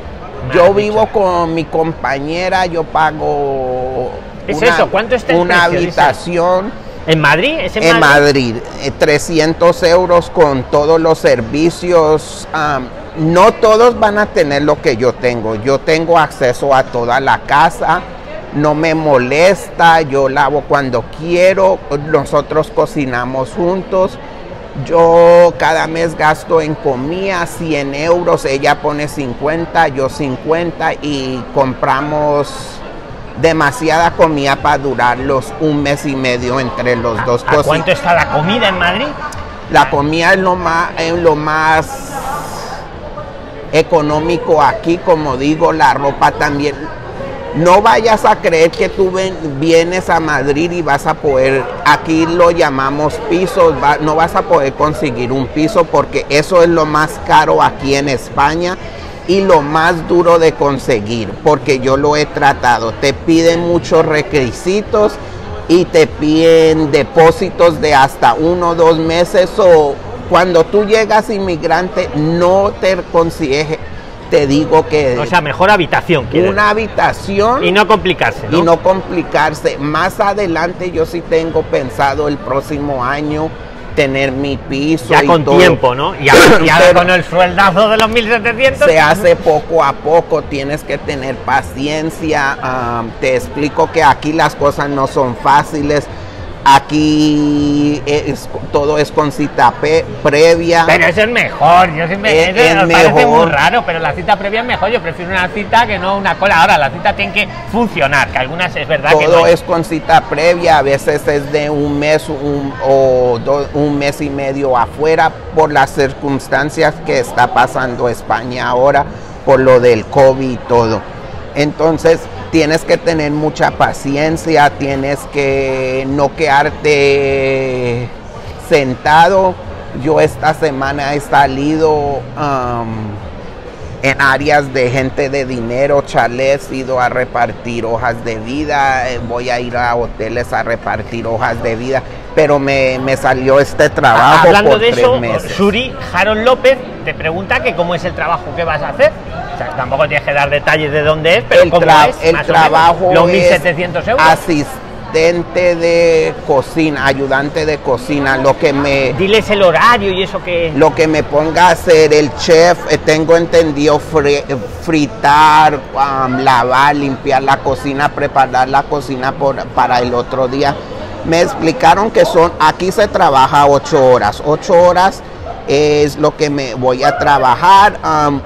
[SPEAKER 2] Yo vivo con mi compañera, yo pago
[SPEAKER 1] ¿Es eso? ¿Cuánto está el
[SPEAKER 2] una
[SPEAKER 1] precio? Dice.
[SPEAKER 2] habitación
[SPEAKER 1] ¿En Madrid? ¿Es en,
[SPEAKER 2] en
[SPEAKER 1] Madrid?
[SPEAKER 2] Madrid, eh, 300 euros con todos los servicios. am, no todos van a tener lo que yo tengo. Yo tengo acceso a toda la casa. No me molesta, yo lavo cuando quiero, nosotros cocinamos juntos. Yo cada mes gasto en comida 100 euros, ella pone 50, yo 50 y compramos demasiada comida para durarlos un mes y medio entre los dos.
[SPEAKER 1] ¿A cuánto está la comida en Madrid?
[SPEAKER 2] La comida es lo más, es lo más económico aquí, como digo, la ropa también. No vayas a creer que tú vienes a Madrid y vas a poder, aquí lo llamamos pisos, no vas a poder conseguir un piso porque eso es lo más caro aquí en España y lo más duro de conseguir, porque yo lo he tratado. Te piden muchos requisitos y te piden depósitos de hasta uno o dos meses o cuando tú llegas inmigrante no te consigues, te digo que
[SPEAKER 1] O sea, mejor habitación.
[SPEAKER 2] una habitación.
[SPEAKER 1] Y no complicarse, ¿no?
[SPEAKER 2] y no complicarse. Más adelante yo sí tengo pensado el próximo año tener mi piso.
[SPEAKER 1] ya
[SPEAKER 2] y
[SPEAKER 1] con
[SPEAKER 2] todo.
[SPEAKER 1] tiempo, ¿no? Y ahora, y ahora
[SPEAKER 2] Pero
[SPEAKER 1] con el sueldazo de los 1700.
[SPEAKER 2] se hace poco a poco, tienes que tener paciencia. am, te explico que aquí las cosas no son fáciles. Aquí es- todo es con cita pe- previa.
[SPEAKER 1] Pero eso es mejor. Yo siempre.
[SPEAKER 2] Es-
[SPEAKER 1] eso
[SPEAKER 2] es
[SPEAKER 1] me parece muy raro, pero la cita previa es mejor. Yo prefiero una cita que no una cola. Ahora, la cita tiene que funcionar, que algunas es verdad que.
[SPEAKER 2] Todo
[SPEAKER 1] no hay.
[SPEAKER 2] es con cita previa, a veces es de un mes un- o do- un mes y medio afuera por las circunstancias que está pasando España ahora, por lo del COVID y todo. Entonces tienes que tener mucha paciencia, tienes que no quedarte sentado. Yo esta semana he salido am, en áreas de gente de dinero, chalets, he ido a repartir hojas de vida, eh, voy a ir a hoteles a repartir hojas de vida, pero me, me salió este trabajo
[SPEAKER 1] Hablando
[SPEAKER 2] por
[SPEAKER 1] de
[SPEAKER 2] tres
[SPEAKER 1] eso,
[SPEAKER 2] meses.
[SPEAKER 1] Suri Jaron López te pregunta que cómo es el trabajo que vas a hacer. O sea, tampoco tienes que dar detalles de dónde es, pero
[SPEAKER 2] el,
[SPEAKER 1] cómo es.
[SPEAKER 2] el
[SPEAKER 1] más o menos.
[SPEAKER 2] trabajo
[SPEAKER 1] Los
[SPEAKER 2] es
[SPEAKER 1] 1700 euros.
[SPEAKER 2] asistente de cocina, ayudante de cocina, lo que me
[SPEAKER 1] Diles el horario y eso que.
[SPEAKER 2] lo que me ponga a hacer el chef, eh, tengo entendido fri- fritar, um, lavar, limpiar la cocina, preparar la cocina por- para el otro día. Me explicaron que son, aquí se trabaja ocho horas, ocho horas es lo que me voy a trabajar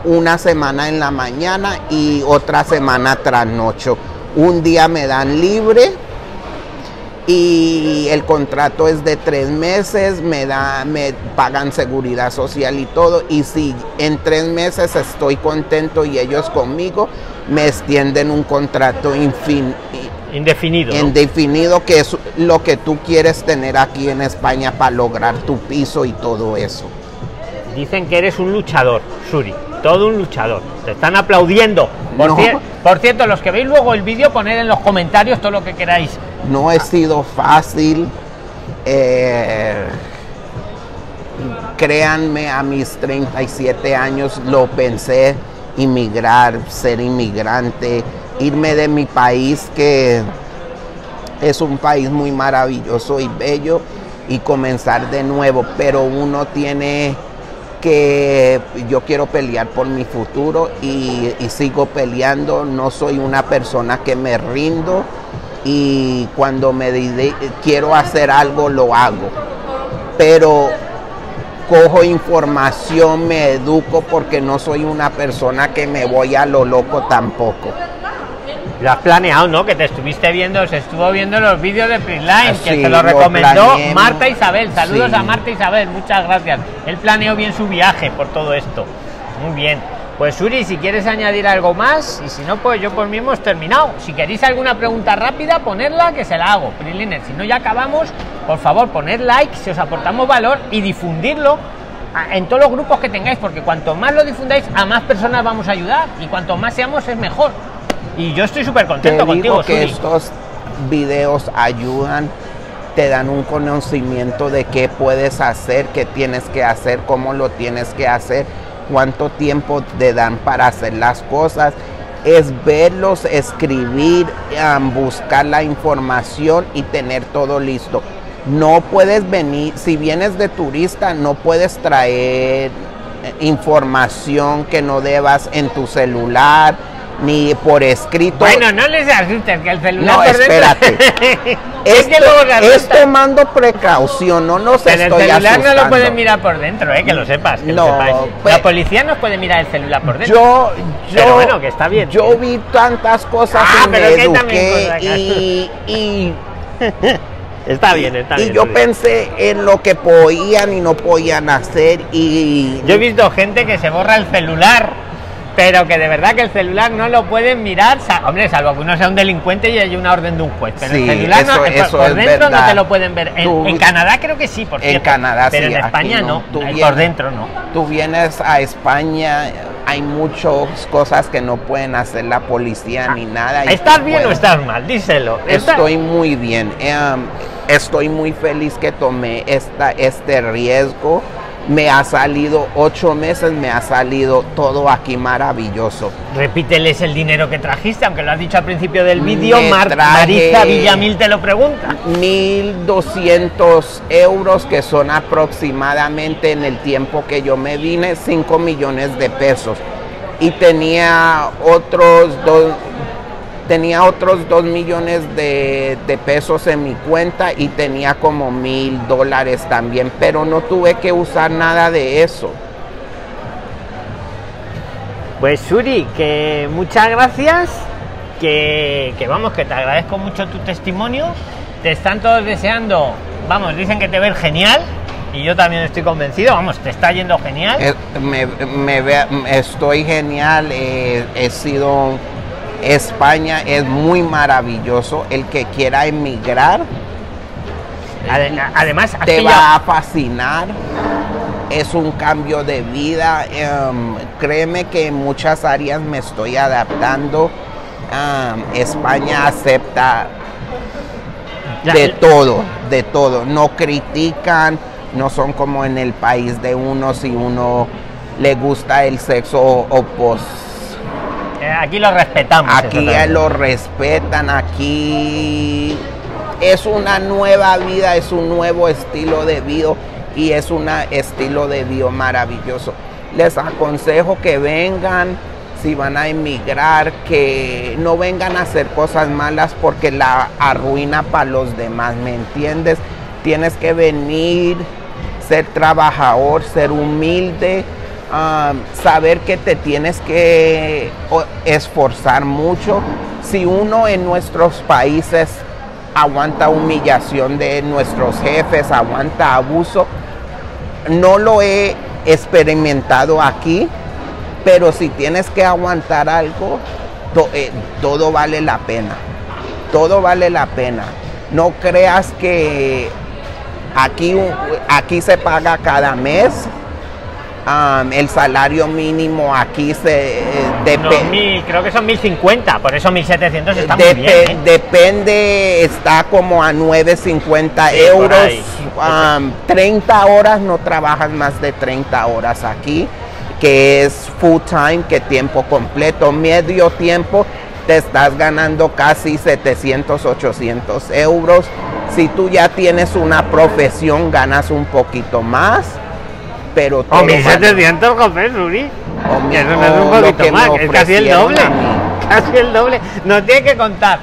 [SPEAKER 2] una semana en la mañana y otra semana trasnocho. Un día me dan libre y el contrato es de tres meses, me da, me pagan seguridad social y todo, y si en tres meses estoy contento y ellos conmigo, me extienden un contrato infin-
[SPEAKER 1] Indefinido. ¿no?
[SPEAKER 2] indefinido, que es lo que tú quieres tener aquí en España para lograr tu piso y todo eso.
[SPEAKER 1] dicen que eres un luchador, Suri, todo un luchador. Te están aplaudiendo. Por,
[SPEAKER 2] No.
[SPEAKER 1] cier- por cierto, los que veis luego el vídeo, poned en los comentarios todo lo que queráis.
[SPEAKER 2] No he sido fácil. eh, créanme, a mis 37 años lo pensé, inmigrar, ser inmigrante, irme de mi país que es un país muy maravilloso y bello y comenzar de nuevo, pero uno tiene que yo quiero pelear por mi futuro y, sigo peleando, no soy una persona que me rindo y cuando me quiero hacer algo lo hago, pero cojo información, me educo porque no soy una persona que me voy a lo loco tampoco.
[SPEAKER 1] Lo has planeado, ¿no? Que te estuviste viendo, se estuvo viendo los vídeos de Prisline, que
[SPEAKER 2] Sí,
[SPEAKER 1] se lo
[SPEAKER 2] lo
[SPEAKER 1] recomendó. Marta Isabel. Saludos
[SPEAKER 2] Sí.
[SPEAKER 1] a Marta Isabel, muchas gracias. Él planeó bien su viaje por todo esto. Muy bien. Pues Suri, si quieres añadir algo más, y si no, pues yo por mí hemos terminado. Si queréis alguna pregunta rápida, ponerla que se la hago. Prisliner, si no ya acabamos, por favor, poned like si os aportamos valor y difundirlo en todos los grupos que tengáis, porque cuanto más lo difundáis, a más personas vamos a ayudar. Y cuanto más seamos, es mejor. Y yo estoy súper
[SPEAKER 2] Te
[SPEAKER 1] contento contigo,
[SPEAKER 2] digo que
[SPEAKER 1] Suri.
[SPEAKER 2] estos videos ayudan, te dan un conocimiento de qué puedes hacer, qué tienes que hacer, cómo lo tienes que hacer, cuánto tiempo te dan para hacer las cosas. Es verlos, escribir, buscar la información y tener todo listo. No puedes venir, si vienes de turista, no puedes traer eh, información que no debas en tu celular ni por escrito.
[SPEAKER 1] Bueno, no les asustes, que el celular
[SPEAKER 2] No,
[SPEAKER 1] por dentro-
[SPEAKER 2] espérate.
[SPEAKER 1] es que luego se
[SPEAKER 2] es tomando precaución, no nos
[SPEAKER 1] Pero el celular no lo pueden mirar por dentro, eh, que lo sepas. Que lo
[SPEAKER 2] No,
[SPEAKER 1] sepáis.
[SPEAKER 2] pues-
[SPEAKER 1] La policía nos puede mirar el celular por dentro.
[SPEAKER 2] Yo, yo,
[SPEAKER 1] Pero bueno, que está bien.
[SPEAKER 2] Yo vi tantas cosas
[SPEAKER 1] Ah,
[SPEAKER 2] y
[SPEAKER 1] pero
[SPEAKER 2] me eduqué y, y,
[SPEAKER 1] Está bien, está
[SPEAKER 2] y
[SPEAKER 1] bien.
[SPEAKER 2] yo
[SPEAKER 1] Suri.
[SPEAKER 2] pensé en lo que podían y no podían hacer y
[SPEAKER 1] Yo he visto gente que se borra el celular, pero que de verdad que el celular no lo pueden mirar. hombre, salvo que uno sea un delincuente y haya una orden de un juez. Pero
[SPEAKER 2] Sí,
[SPEAKER 1] el celular no,
[SPEAKER 2] eso-
[SPEAKER 1] por- dentro no te lo pueden ver. En,
[SPEAKER 2] Tú-
[SPEAKER 1] en Canadá creo que sí, por
[SPEAKER 2] En. Canadá
[SPEAKER 1] pero
[SPEAKER 2] sí,
[SPEAKER 1] en España no.
[SPEAKER 2] no.
[SPEAKER 1] Eh, por
[SPEAKER 2] vienes-
[SPEAKER 1] dentro no.
[SPEAKER 2] tú vienes a España, hay muchas cosas que no pueden hacer la policía ni nada. y
[SPEAKER 1] ¿Estás bien o estás mal? Díselo. ¿Estás-
[SPEAKER 2] Estoy muy bien. em, estoy muy feliz que tomé esta, este riesgo. Me ha salido ocho meses, me ha salido todo aquí maravilloso.
[SPEAKER 1] Repíteles el dinero que trajiste, aunque lo has dicho al principio del vídeo. Mar- Marisa Villamil te lo pregunta.
[SPEAKER 2] 1.200 euros, que son aproximadamente en el tiempo que yo me vine, 5 millones de pesos. Y tenía otros dos, tenía otros 2 millones de, de pesos en mi cuenta y tenía como mil dólares también, pero no tuve que usar nada de eso.
[SPEAKER 1] Pues Suri, que muchas gracias, que, que vamos, que te agradezco mucho tu testimonio. Te están todos deseando, vamos, dicen que te ven genial y yo también estoy convencido, vamos, te está yendo genial.
[SPEAKER 2] Eh, me, me ve- estoy genial, eh, he sido España es muy maravilloso. El que quiera emigrar
[SPEAKER 1] Ade- Además,
[SPEAKER 2] te va a fascinar. Es un cambio de vida. em, créeme que en muchas áreas me estoy adaptando. Am, España acepta de todo, de todo. No critican, no son como en el país de uno si uno le gusta el sexo opuesto.
[SPEAKER 1] Aquí lo respetamos.
[SPEAKER 2] Aquí lo respetan, aquí es una nueva vida, es un nuevo estilo de vida y es un estilo de vida maravilloso. Les aconsejo que vengan, si van a emigrar, que no vengan a hacer cosas malas porque la arruina para los demás, ¿me entiendes? Tienes que venir, ser trabajador, ser humilde, saber que te tienes que esforzar mucho. Si uno en nuestros países aguanta humillación de nuestros jefes, aguanta abuso, no lo he experimentado aquí, pero si tienes que aguantar algo, eh, todo vale la pena. Todo vale la pena. No creas que aquí, aquí se paga cada mes. Um, el salario mínimo aquí se eh,
[SPEAKER 1] No,
[SPEAKER 2] depe-
[SPEAKER 1] mil- creo que son 1050, por eso 1700 está muy bien. ¿eh?
[SPEAKER 2] depende, está como a 9.50
[SPEAKER 1] Sí,
[SPEAKER 2] euros. Um, 30 horas, no trabajas más de 30 horas aquí, que es full time, que tiempo completo, medio tiempo, te estás ganando casi 700, 800 euros. Si tú ya tienes una profesión, ganas un poquito más, pero
[SPEAKER 1] O
[SPEAKER 2] todo
[SPEAKER 1] 1700, Suri.
[SPEAKER 2] O mi-
[SPEAKER 1] Que eso no es un poquito más, es casi el doble. Casi el doble. Nos tiene que contar.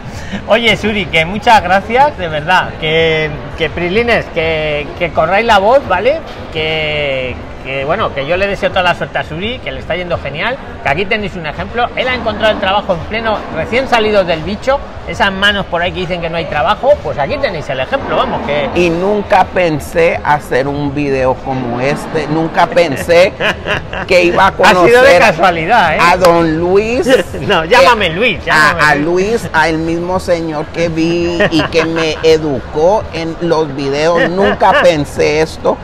[SPEAKER 1] Oye, Suri, que muchas gracias, de verdad. Que, que Prilines, que, que corráis la voz, ¿vale? Que, que, bueno, que yo le deseo toda la suerte a Suri, que le está yendo genial. Que aquí tenéis un ejemplo. Él ha encontrado el trabajo en pleno, recién salido del bicho. Esas manos por ahí que dicen que no hay trabajo, pues aquí tenéis el ejemplo, vamos, que.
[SPEAKER 2] Y nunca pensé hacer un video como este. Nunca pensé que iba a
[SPEAKER 1] Ha
[SPEAKER 2] conocer
[SPEAKER 1] sido de casualidad, ¿eh?
[SPEAKER 2] a don Luis.
[SPEAKER 1] No, llámame Luis,
[SPEAKER 2] A,
[SPEAKER 1] llámame
[SPEAKER 2] a
[SPEAKER 1] Luis.
[SPEAKER 2] Luis, al mismo señor que vi y que me educó en los videos. Nunca pensé esto.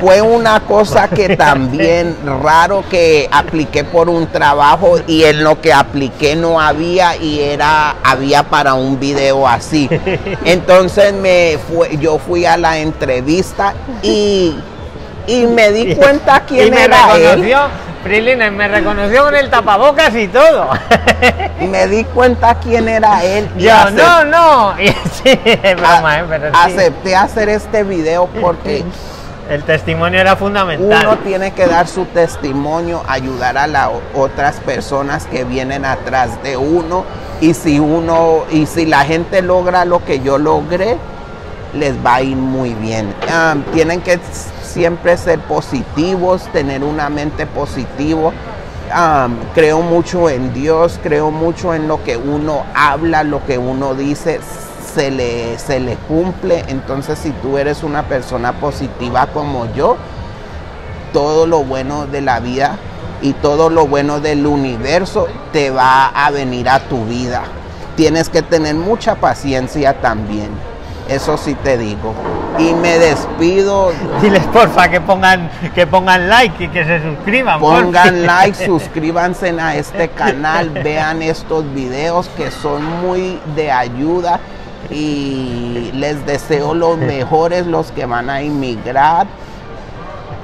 [SPEAKER 2] Fue una cosa que también raro que apliqué por un trabajo y en lo que apliqué no había y era había para un video así. Entonces me fue, yo fui a la entrevista y, y me di cuenta quién
[SPEAKER 1] y me
[SPEAKER 2] era él.
[SPEAKER 1] reconoció, Prilines, me reconoció con el tapabocas y todo.
[SPEAKER 2] Me di cuenta quién era él. y
[SPEAKER 1] Yo,
[SPEAKER 2] acep-
[SPEAKER 1] no, no. Sí, es broma,
[SPEAKER 2] a-
[SPEAKER 1] ¿eh? Pero sí,
[SPEAKER 2] acepté hacer este video porque
[SPEAKER 1] el testimonio era fundamental.
[SPEAKER 2] uno tiene que dar su testimonio, ayudar a las otras personas que vienen atrás de uno y si uno y si la gente logra lo que yo logré, les va a ir muy bien. Tienen que siempre ser positivos, tener una mente positiva. Creo mucho en Dios, creo mucho en lo que uno habla, lo que uno dice, se le, se le cumple. Entonces, si tú eres una persona positiva como yo, todo lo bueno de la vida y todo lo bueno del universo te va a venir a tu vida. Tienes que tener mucha paciencia también. Eso sí te digo. Y me despido.
[SPEAKER 1] Diles porfa que pongan, que pongan like y que se suscriban. porfa.
[SPEAKER 2] Pongan like, suscríbanse a este canal, vean estos videos que son muy de ayuda y les deseo los mejores los que van a inmigrar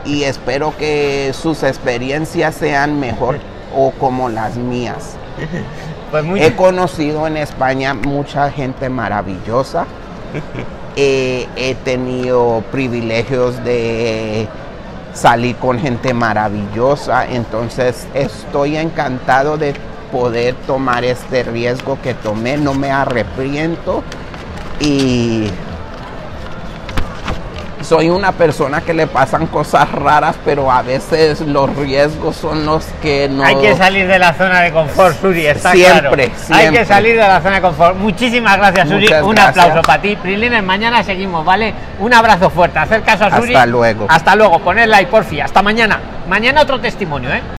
[SPEAKER 2] y espero que sus experiencias sean mejor o como las mías.
[SPEAKER 1] Pues muy
[SPEAKER 2] He conocido en España mucha gente maravillosa. Eh, he tenido privilegios de salir con gente maravillosa. Entonces estoy encantado de poder tomar este riesgo que tomé. No me arrepiento. Y soy una persona que le pasan cosas raras, pero a veces los riesgos son los que no...
[SPEAKER 1] Hay que salir de la zona de confort, Suri, está
[SPEAKER 2] Siempre,
[SPEAKER 1] claro. Hay
[SPEAKER 2] siempre.
[SPEAKER 1] que salir de la zona de confort. Muchísimas gracias, Suri.
[SPEAKER 2] Muchas
[SPEAKER 1] Un
[SPEAKER 2] gracias.
[SPEAKER 1] aplauso para ti. Prilines, mañana seguimos, ¿vale? Un abrazo fuerte. Hacer caso a Suri.
[SPEAKER 2] Hasta luego.
[SPEAKER 1] Hasta luego. Poner like, porfi. Hasta mañana. Mañana otro testimonio, ¿eh?